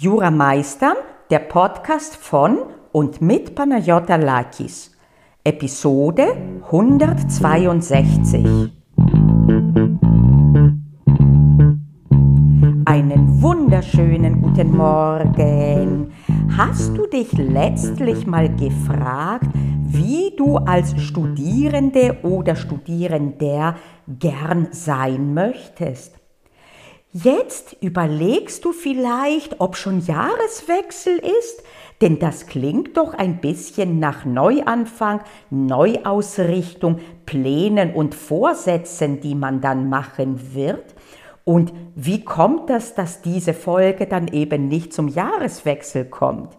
Jura Meistern, der Podcast von und mit Panayota Lakis. Episode 162. Einen wunderschönen guten Morgen. Hast du dich letztlich mal gefragt, wie du als Studierende oder Studierender gern sein möchtest? Jetzt überlegst du vielleicht, ob schon Jahreswechsel ist, denn das klingt doch ein bisschen nach Neuanfang, Neuausrichtung, Plänen und Vorsätzen, die man dann machen wird. Und wie kommt das, dass diese Folge dann eben nicht zum Jahreswechsel kommt?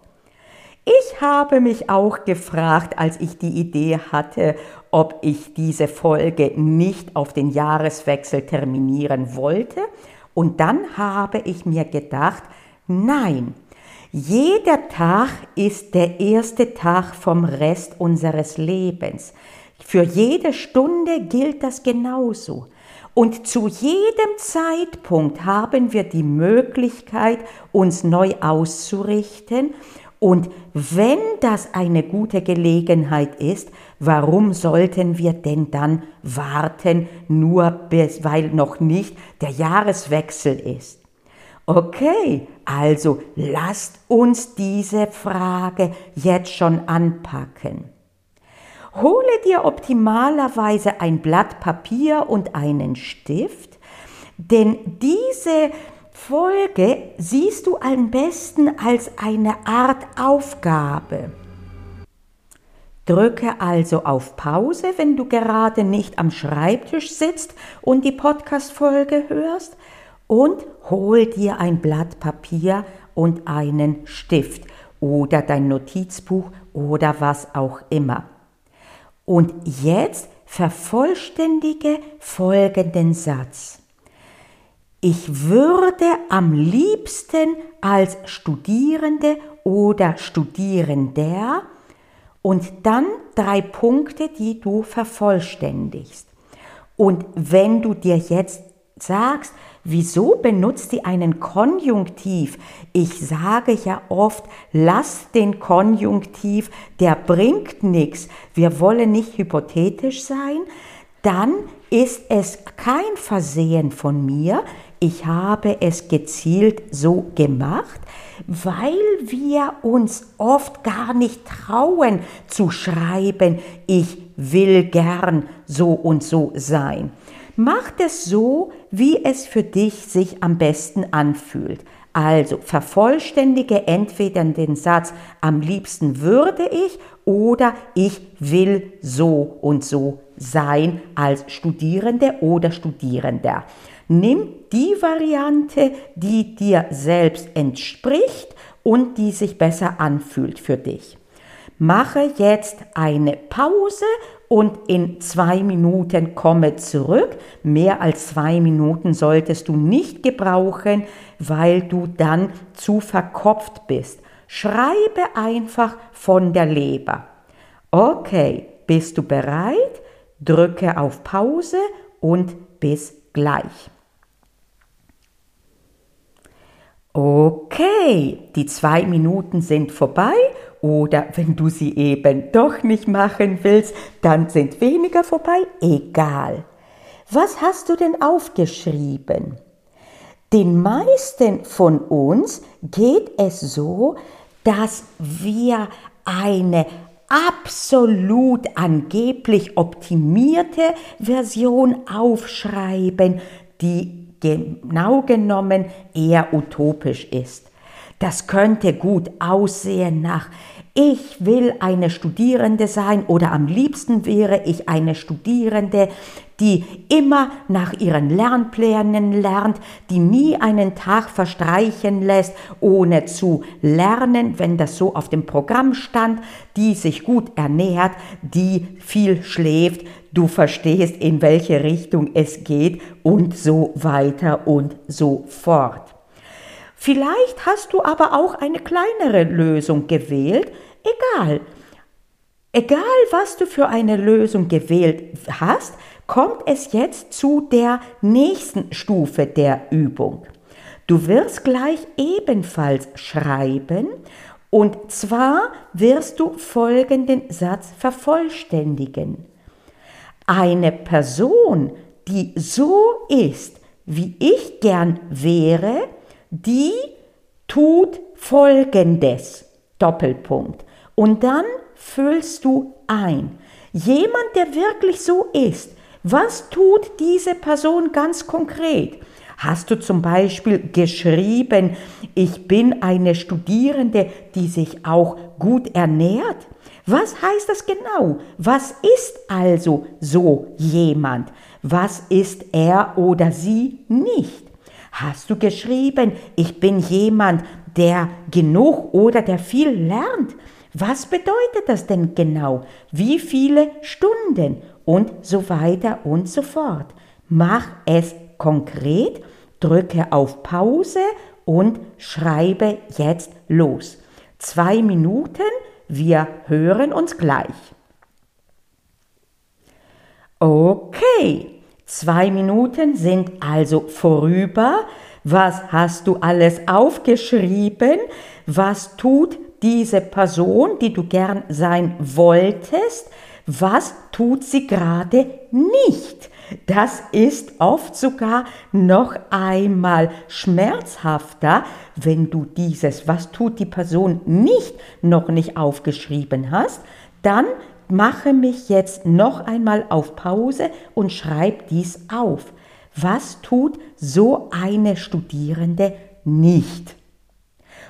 Ich habe mich auch gefragt, als ich die Idee hatte, ob ich diese Folge nicht auf den Jahreswechsel terminieren wollte und dann habe ich mir gedacht, nein, jeder Tag ist der erste Tag vom Rest unseres Lebens. Für jede Stunde gilt das genauso. Und zu jedem Zeitpunkt haben wir die Möglichkeit, uns neu auszurichten. Und wenn das eine gute Gelegenheit ist, Warum sollten wir denn dann warten, nur bis, weil noch nicht der Jahreswechsel ist? Okay, also lasst uns diese Frage jetzt schon anpacken. Hole dir optimalerweise ein Blatt Papier und einen Stift, denn diese Folge siehst du am besten als eine Art Aufgabe. Drücke also auf Pause, wenn du gerade nicht am Schreibtisch sitzt und die Podcast-Folge hörst und hol dir ein Blatt Papier und einen Stift oder dein Notizbuch oder was auch immer. Und jetzt vervollständige folgenden Satz. Ich würde am liebsten als Studierende oder Studierender und dann drei Punkte, die du vervollständigst. Und wenn du dir jetzt sagst, wieso benutzt die einen Konjunktiv? Ich sage ja oft, lass den Konjunktiv, der bringt nichts. Wir wollen nicht hypothetisch sein. Dann ist es kein Versehen von mir. Ich habe es gezielt so gemacht weil wir uns oft gar nicht trauen zu schreiben, ich will gern so und so sein. Mach es so, wie es für dich sich am besten anfühlt. Also vervollständige entweder den Satz, am liebsten würde ich oder ich will so und so sein als Studierende oder Studierender. Nimm die Variante, die dir selbst entspricht und die sich besser anfühlt für dich. Mache jetzt eine Pause und in zwei Minuten komme zurück. Mehr als zwei Minuten solltest du nicht gebrauchen, weil du dann zu verkopft bist. Schreibe einfach von der Leber. Okay, bist du bereit? Drücke auf Pause und bis gleich. Okay, die zwei Minuten sind vorbei oder wenn du sie eben doch nicht machen willst, dann sind weniger vorbei. Egal. Was hast du denn aufgeschrieben? Den meisten von uns geht es so, dass wir eine absolut angeblich optimierte Version aufschreiben, die genau genommen eher utopisch ist. Das könnte gut aussehen nach ich will eine Studierende sein oder am liebsten wäre ich eine Studierende, die immer nach ihren Lernplänen lernt, die nie einen Tag verstreichen lässt, ohne zu lernen, wenn das so auf dem Programm stand, die sich gut ernährt, die viel schläft, du verstehst, in welche Richtung es geht und so weiter und so fort. Vielleicht hast du aber auch eine kleinere Lösung gewählt, egal. Egal, was du für eine Lösung gewählt hast, kommt es jetzt zu der nächsten Stufe der Übung. Du wirst gleich ebenfalls schreiben und zwar wirst du folgenden Satz vervollständigen. Eine Person, die so ist, wie ich gern wäre, die tut Folgendes. Doppelpunkt. Und dann füllst du ein. Jemand, der wirklich so ist, was tut diese Person ganz konkret? Hast du zum Beispiel geschrieben, ich bin eine Studierende, die sich auch gut ernährt? Was heißt das genau? Was ist also so jemand? Was ist er oder sie nicht? Hast du geschrieben, ich bin jemand, der genug oder der viel lernt? Was bedeutet das denn genau? Wie viele Stunden? Und so weiter und so fort. Mach es konkret, drücke auf Pause und schreibe jetzt los. Zwei Minuten, wir hören uns gleich. Okay, zwei Minuten sind also vorüber. Was hast du alles aufgeschrieben? Was tut diese Person, die du gern sein wolltest? Was tut sie gerade nicht? Das ist oft sogar noch einmal schmerzhafter, wenn du dieses, was tut die Person nicht, noch nicht aufgeschrieben hast, dann mache mich jetzt noch einmal auf Pause und schreib dies auf. Was tut so eine Studierende nicht?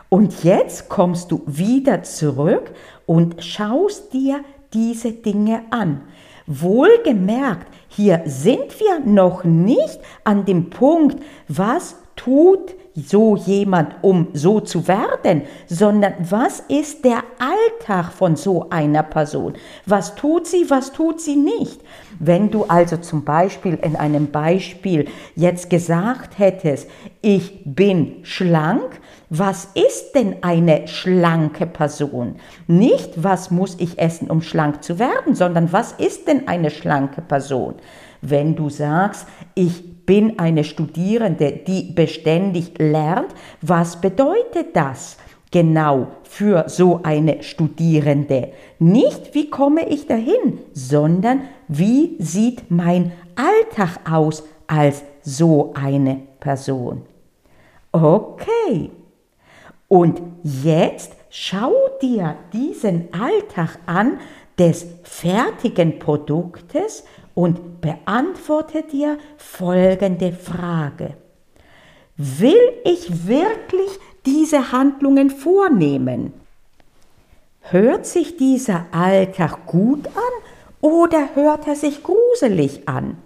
Und jetzt kommst du wieder zurück und schaust dir diese Dinge an. Wohlgemerkt, hier sind wir noch nicht an dem Punkt, was tut so jemand, um so zu werden, sondern was ist der Alltag von so einer Person? Was tut sie, was tut sie nicht? Wenn du also zum Beispiel in einem Beispiel jetzt gesagt hättest, ich bin schlank, was ist denn eine schlanke Person? Nicht, was muss ich essen, um schlank zu werden, sondern was ist denn eine schlanke Person? Wenn du sagst, ich bin eine Studierende, die beständig lernt, was bedeutet das? genau für so eine Studierende. Nicht, wie komme ich dahin, sondern wie sieht mein Alltag aus als so eine Person. Okay. Und jetzt schau dir diesen Alltag an des fertigen Produktes und beantworte dir folgende Frage. Will ich wirklich diese Handlungen vornehmen? Hört sich dieser Alltag gut an oder hört er sich gruselig an?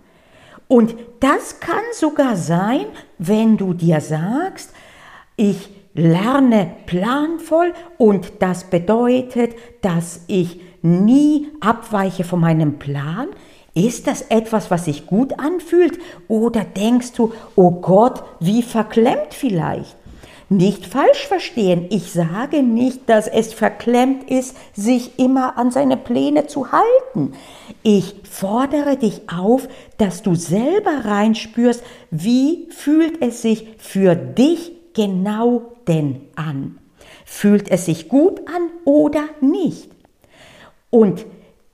Und das kann sogar sein, wenn du dir sagst, ich lerne planvoll und das bedeutet, dass ich nie abweiche von meinem Plan. Ist das etwas, was sich gut anfühlt oder denkst du, oh Gott, wie verklemmt vielleicht? Nicht falsch verstehen, ich sage nicht, dass es verklemmt ist, sich immer an seine Pläne zu halten. Ich fordere dich auf, dass du selber reinspürst, wie fühlt es sich für dich genau denn an? Fühlt es sich gut an oder nicht? Und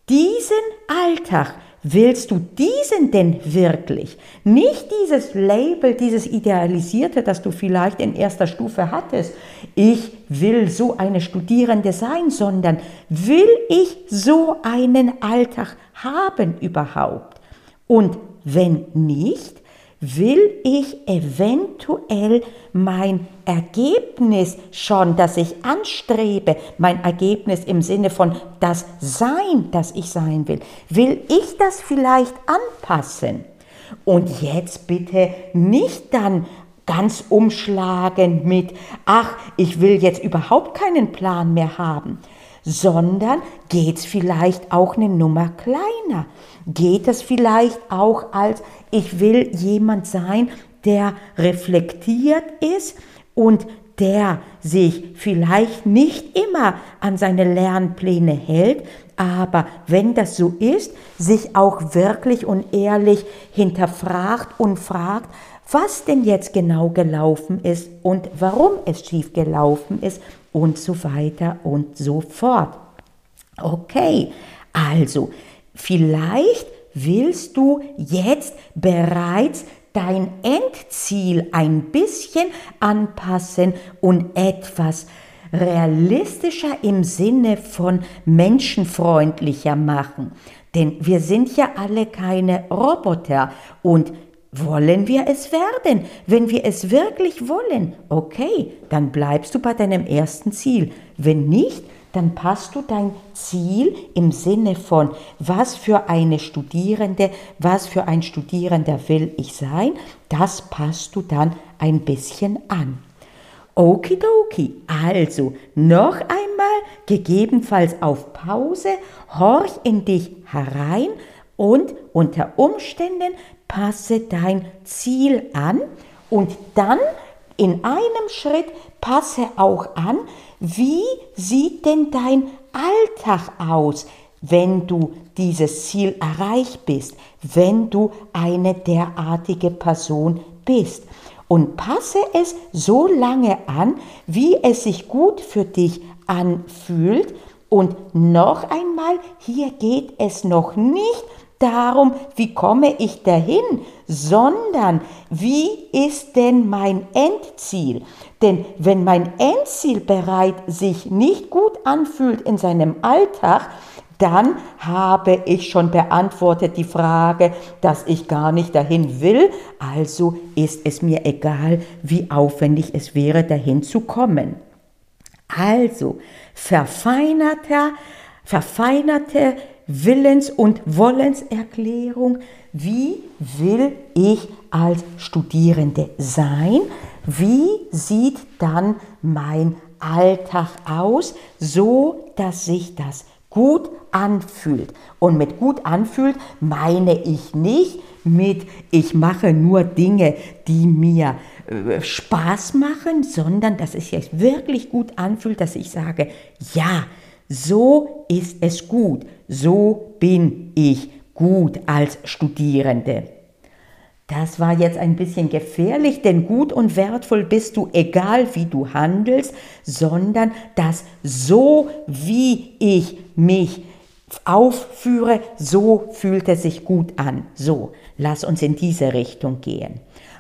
diesen Alltag Willst du diesen denn wirklich? Nicht dieses Label, dieses Idealisierte, das du vielleicht in erster Stufe hattest. Ich will so eine Studierende sein, sondern will ich so einen Alltag haben überhaupt? Und wenn nicht, will ich eventuell mein Ergebnis schon, das ich anstrebe, mein Ergebnis im Sinne von das Sein, das ich sein will, will ich das vielleicht anpassen? Und jetzt bitte nicht dann ganz umschlagen mit, ach, ich will jetzt überhaupt keinen Plan mehr haben, sondern geht es vielleicht auch eine Nummer kleiner? Geht es vielleicht auch als, ich will jemand sein, der reflektiert ist und der sich vielleicht nicht immer an seine Lernpläne hält, aber wenn das so ist, sich auch wirklich und ehrlich hinterfragt und fragt, was denn jetzt genau gelaufen ist und warum es schief gelaufen ist und so weiter und so fort. Okay, also vielleicht willst du jetzt bereits dein Endziel ein bisschen anpassen und etwas realistischer im Sinne von menschenfreundlicher machen. Denn wir sind ja alle keine Roboter und wollen wir es werden? Wenn wir es wirklich wollen, okay, dann bleibst du bei deinem ersten Ziel. Wenn nicht, dann passt du dein Ziel im Sinne von, was für eine Studierende, was für ein Studierender will ich sein, das passt du dann ein bisschen an. Okidoki, also noch einmal, gegebenenfalls auf Pause, horch in dich herein und unter Umständen passe dein Ziel an und dann in einem Schritt passe auch an, wie sieht denn dein Alltag aus, wenn du dieses Ziel erreicht bist, wenn du eine derartige Person bist. Und passe es so lange an, wie es sich gut für dich anfühlt. Und noch einmal, hier geht es noch nicht darum, wie komme ich dahin, sondern wie ist denn mein Endziel? Denn wenn mein Endziel bereit sich nicht gut anfühlt in seinem Alltag, dann habe ich schon beantwortet die Frage, dass ich gar nicht dahin will, also ist es mir egal, wie aufwendig es wäre, dahin zu kommen. Also verfeinerter, verfeinerte Willens- und Wollenserklärung. Wie will ich als Studierende sein? Wie sieht dann mein Alltag aus, so dass sich das gut anfühlt. Und mit gut anfühlt meine ich nicht mit, ich mache nur Dinge, die mir äh, Spaß machen, sondern dass es sich wirklich gut anfühlt, dass ich sage, ja, so ist es gut, so bin ich gut als Studierende. Das war jetzt ein bisschen gefährlich, denn gut und wertvoll bist du, egal wie du handelst, sondern das so, wie ich mich aufführe, so fühlt es sich gut an. So, lass uns in diese Richtung gehen.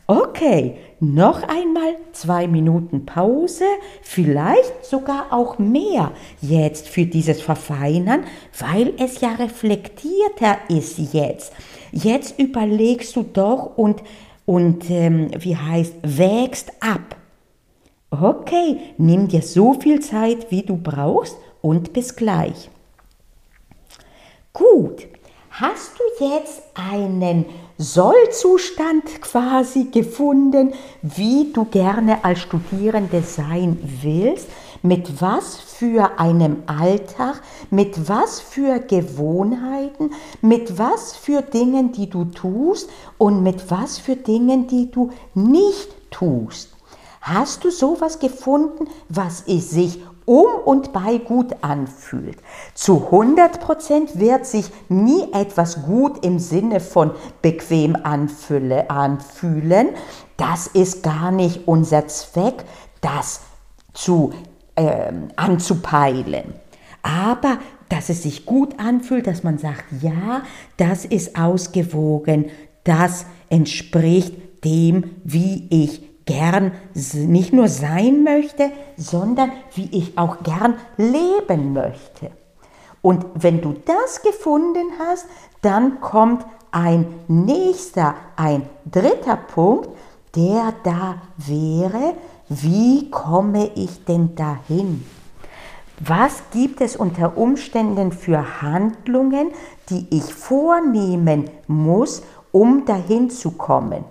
Okay, noch einmal zwei Minuten Pause, vielleicht sogar auch mehr jetzt für dieses Verfeinern, weil es ja reflektierter ist jetzt. Jetzt überlegst du doch und, und ähm, wie heißt, wägst ab. Okay, nimm dir so viel Zeit, wie du brauchst und bis gleich. Gut, hast du jetzt einen Sollzustand quasi gefunden, wie du gerne als Studierende sein willst, mit was für einem Alltag, mit was für Gewohnheiten, mit was für Dingen, die du tust und mit was für Dingen, die du nicht tust. Hast du sowas gefunden, was es sich um und bei gut anfühlt. Zu 100% wird sich nie etwas gut im Sinne von bequem anfühlen. Das ist gar nicht unser Zweck, das zu, äh, anzupeilen. Aber dass es sich gut anfühlt, dass man sagt, ja, das ist ausgewogen, das entspricht dem, wie ich gern nicht nur sein möchte, sondern wie ich auch gern leben möchte. Und wenn du das gefunden hast, dann kommt ein nächster, ein dritter Punkt, der da wäre, wie komme ich denn dahin? Was gibt es unter Umständen für Handlungen, die ich vornehmen muss, um dahin zu kommen?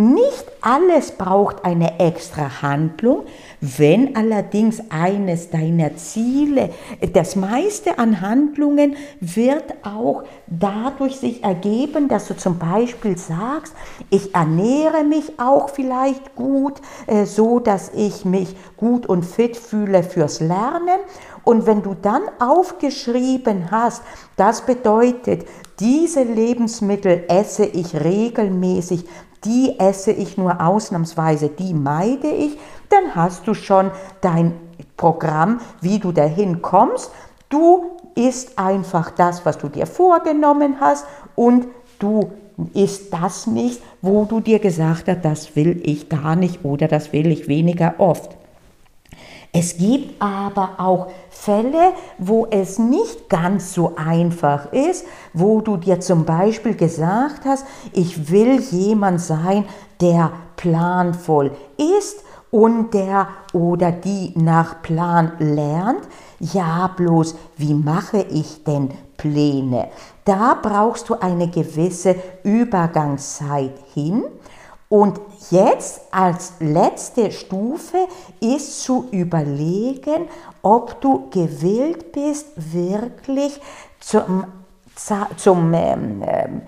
Nicht alles braucht eine extra Handlung, wenn allerdings eines deiner Ziele, das meiste an Handlungen wird auch dadurch sich ergeben, dass du zum Beispiel sagst, ich ernähre mich auch vielleicht gut, äh, so dass ich mich gut und fit fühle fürs Lernen. Und wenn du dann aufgeschrieben hast, das bedeutet, diese Lebensmittel esse ich regelmäßig, die esse ich nur ausnahmsweise, die meide ich, dann hast du schon dein Programm, wie du dahin kommst. Du isst einfach das, was du dir vorgenommen hast und du isst das nicht, wo du dir gesagt hast, das will ich gar nicht oder das will ich weniger oft. Es gibt aber auch Fälle, wo es nicht ganz so einfach ist, wo du dir zum Beispiel gesagt hast, ich will jemand sein, der planvoll ist und der oder die nach Plan lernt. Ja, bloß, wie mache ich denn Pläne? Da brauchst du eine gewisse Übergangszeit hin. Und jetzt als letzte Stufe ist zu überlegen, ob du gewillt bist, wirklich zum, zum ähm, ähm,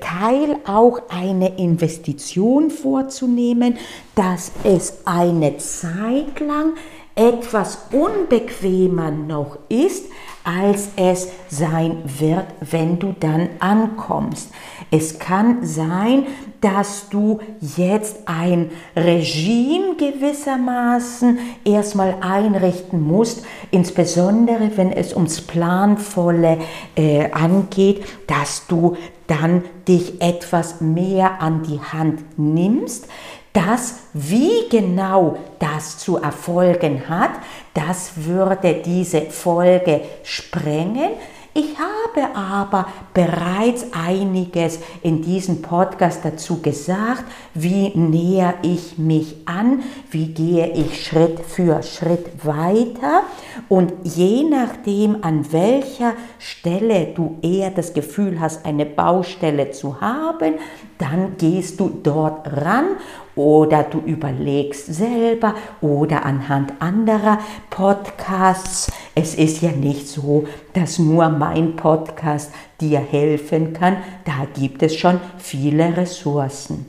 Teil auch eine Investition vorzunehmen, dass es eine Zeit lang etwas unbequemer noch ist, als es sein wird, wenn du dann ankommst. Es kann sein, dass du jetzt ein Regime gewissermaßen erstmal einrichten musst, insbesondere wenn es ums Planvolle äh, angeht, dass du dann dich etwas mehr an die Hand nimmst, das, wie genau das zu erfolgen hat, das würde diese Folge sprengen. Ich habe aber bereits einiges in diesem Podcast dazu gesagt, wie näher ich mich an, wie gehe ich Schritt für Schritt weiter und je nachdem, an welcher Stelle du eher das Gefühl hast, eine Baustelle zu haben, dann gehst du dort ran oder du überlegst selber oder anhand anderer Podcasts. Es ist ja nicht so, dass nur mein Podcast dir helfen kann. Da gibt es schon viele Ressourcen.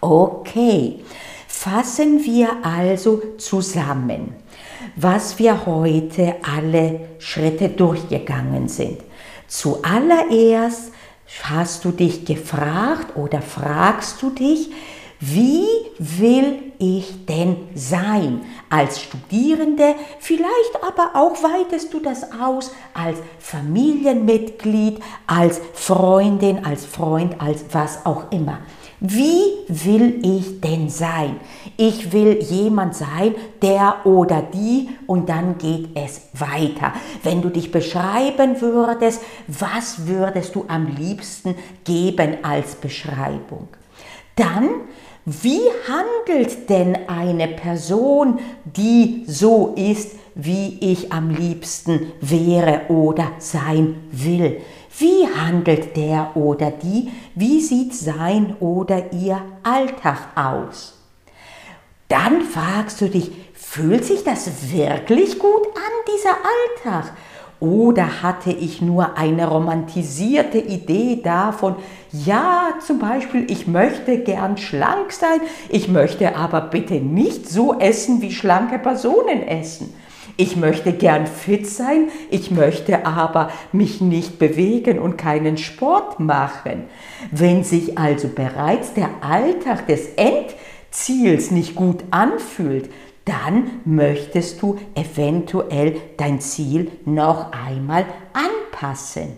Okay, fassen wir also zusammen, was wir heute alle Schritte durchgegangen sind. Zuallererst hast du dich gefragt oder fragst du dich, wie will ich denn sein als Studierende? Vielleicht aber auch weitest du das aus als Familienmitglied, als Freundin, als Freund, als was auch immer. Wie will ich denn sein? Ich will jemand sein, der oder die und dann geht es weiter. Wenn du dich beschreiben würdest, was würdest du am liebsten geben als Beschreibung? Dann wie handelt denn eine Person, die so ist, wie ich am liebsten wäre oder sein will? Wie handelt der oder die? Wie sieht sein oder ihr Alltag aus? Dann fragst du dich, fühlt sich das wirklich gut an, dieser Alltag? Oder hatte ich nur eine romantisierte Idee davon, ja, zum Beispiel, ich möchte gern schlank sein, ich möchte aber bitte nicht so essen, wie schlanke Personen essen. Ich möchte gern fit sein, ich möchte aber mich nicht bewegen und keinen Sport machen. Wenn sich also bereits der Alltag des Endziels nicht gut anfühlt, dann möchtest du eventuell dein Ziel noch einmal anpassen.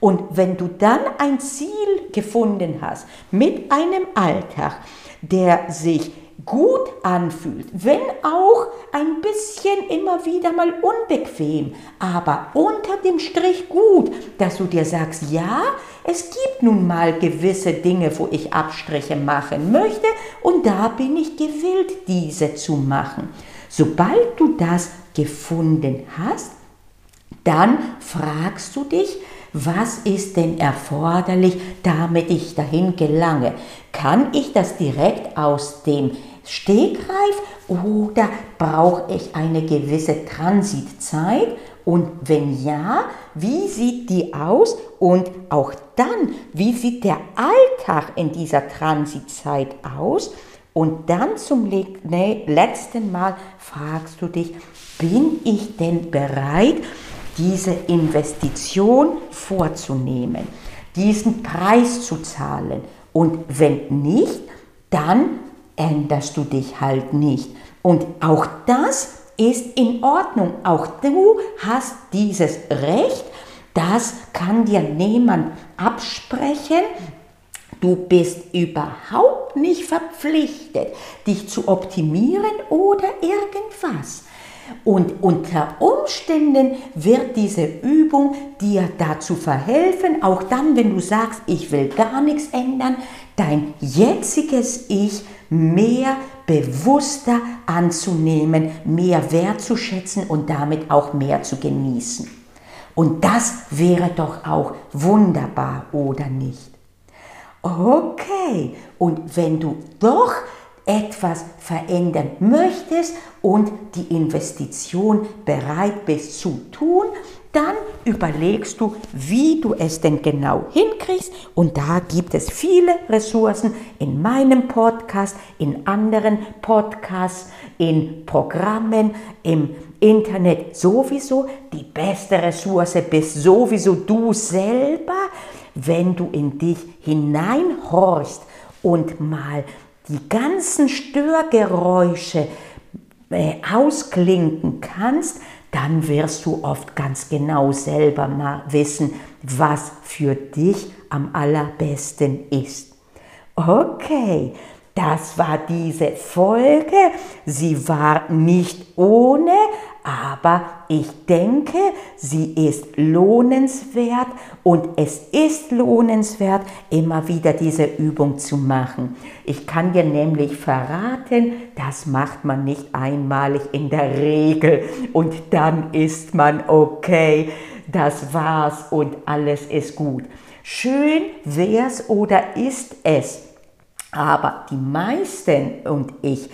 Und wenn du dann ein Ziel gefunden hast mit einem Alltag, der sich gut anfühlt, wenn auch ein bisschen immer wieder mal unbequem, aber unter dem Strich gut, dass du dir sagst, ja, es gibt nun mal gewisse Dinge, wo ich Abstriche machen möchte und da bin ich gewillt, diese zu machen. Sobald du das gefunden hast, dann fragst du dich, was ist denn erforderlich, damit ich dahin gelange? Kann ich das direkt aus dem Stegreif oder brauche ich eine gewisse Transitzeit? Und wenn ja, wie sieht die aus? Und auch dann, wie sieht der Alltag in dieser Transitzeit aus? Und dann zum letzten Mal fragst du dich, bin ich denn bereit, diese Investition vorzunehmen, diesen Preis zu zahlen Und wenn nicht, dann änderst du dich halt nicht. Und auch das ist in Ordnung. Auch du hast dieses Recht. Das kann dir niemand absprechen. Du bist überhaupt nicht verpflichtet, dich zu optimieren oder irgendwas. Und unter Umständen wird diese Übung dir dazu verhelfen, auch dann, wenn du sagst, ich will gar nichts ändern, dein jetziges Ich mehr bewusster anzunehmen, mehr wertzuschätzen und damit auch mehr zu genießen. Und das wäre doch auch wunderbar, oder nicht? Okay, und wenn du doch etwas verändern möchtest und die Investition bereit bist zu tun, dann überlegst du, wie du es denn genau hinkriegst. Und da gibt es viele Ressourcen in meinem Podcast, in anderen Podcasts, in Programmen, im Internet sowieso. Die beste Ressource bist sowieso du selber, wenn du in dich hineinhorchst und mal die ganzen Störgeräusche äh, ausklinken kannst, dann wirst du oft ganz genau selber mal wissen, was für dich am allerbesten ist. Okay, das war diese Folge. Sie war nicht ohne, aber ich denke, sie ist lohnenswert und es ist lohnenswert, immer wieder diese Übung zu machen. Ich kann dir nämlich verraten, das macht man nicht einmalig in der Regel und dann ist man okay, das war's und alles ist gut. Schön wär's oder ist es, aber die meisten und ich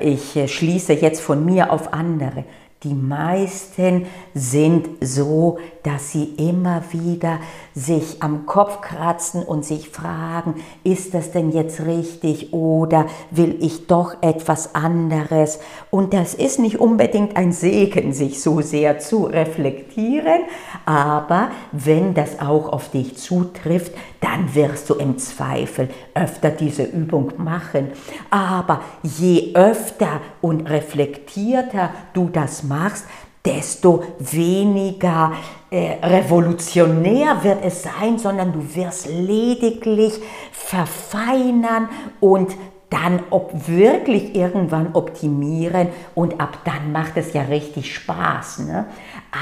ich schließe jetzt von mir auf andere. Die meisten sind so, dass sie immer wieder sich am Kopf kratzen und sich fragen, ist das denn jetzt richtig oder will ich doch etwas anderes? Und das ist nicht unbedingt ein Segen, sich so sehr zu reflektieren, aber wenn das auch auf dich zutrifft, dann wirst du im Zweifel öfter diese Übung machen. Aber je öfter und reflektierter du das machst, desto weniger äh, revolutionär wird es sein, sondern du wirst lediglich verfeinern und dann ob wirklich irgendwann optimieren und ab dann macht es ja richtig Spaß. Ne?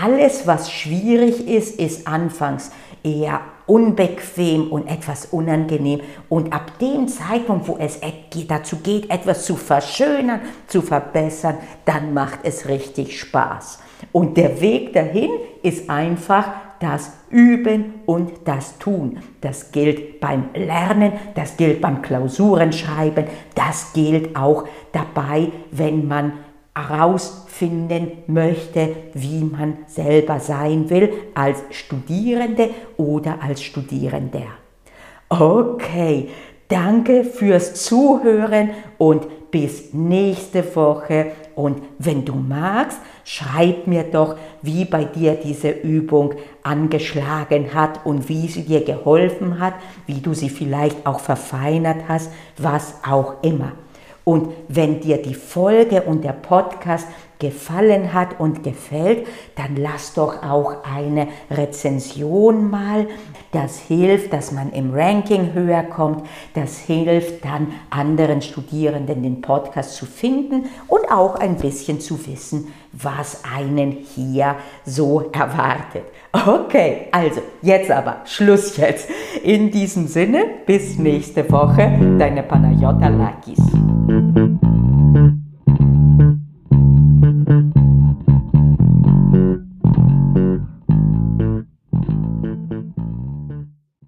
Alles, was schwierig ist, ist anfangs eher unbequem und etwas unangenehm. Und ab dem Zeitpunkt, wo es dazu geht, etwas zu verschönern, zu verbessern, dann macht es richtig Spaß. Und der Weg dahin ist einfach das Üben und das Tun. Das gilt beim Lernen, das gilt beim Klausurenschreiben, das gilt auch dabei, wenn man herausfinden möchte, wie man selber sein will als Studierende oder als Studierender. Okay, danke fürs Zuhören und bis nächste Woche. Und wenn du magst, schreib mir doch, wie bei dir diese Übung angeschlagen hat und wie sie dir geholfen hat, wie du sie vielleicht auch verfeinert hast, was auch immer. Und wenn dir die Folge und der Podcast gefallen hat und gefällt, dann lass doch auch eine Rezension mal. Das hilft, dass man im Ranking höher kommt. Das hilft dann anderen Studierenden den Podcast zu finden und auch ein bisschen zu wissen, was einen hier so erwartet. Okay, also jetzt aber Schluss jetzt. In diesem Sinne, bis nächste Woche, deine Panayota Lakis.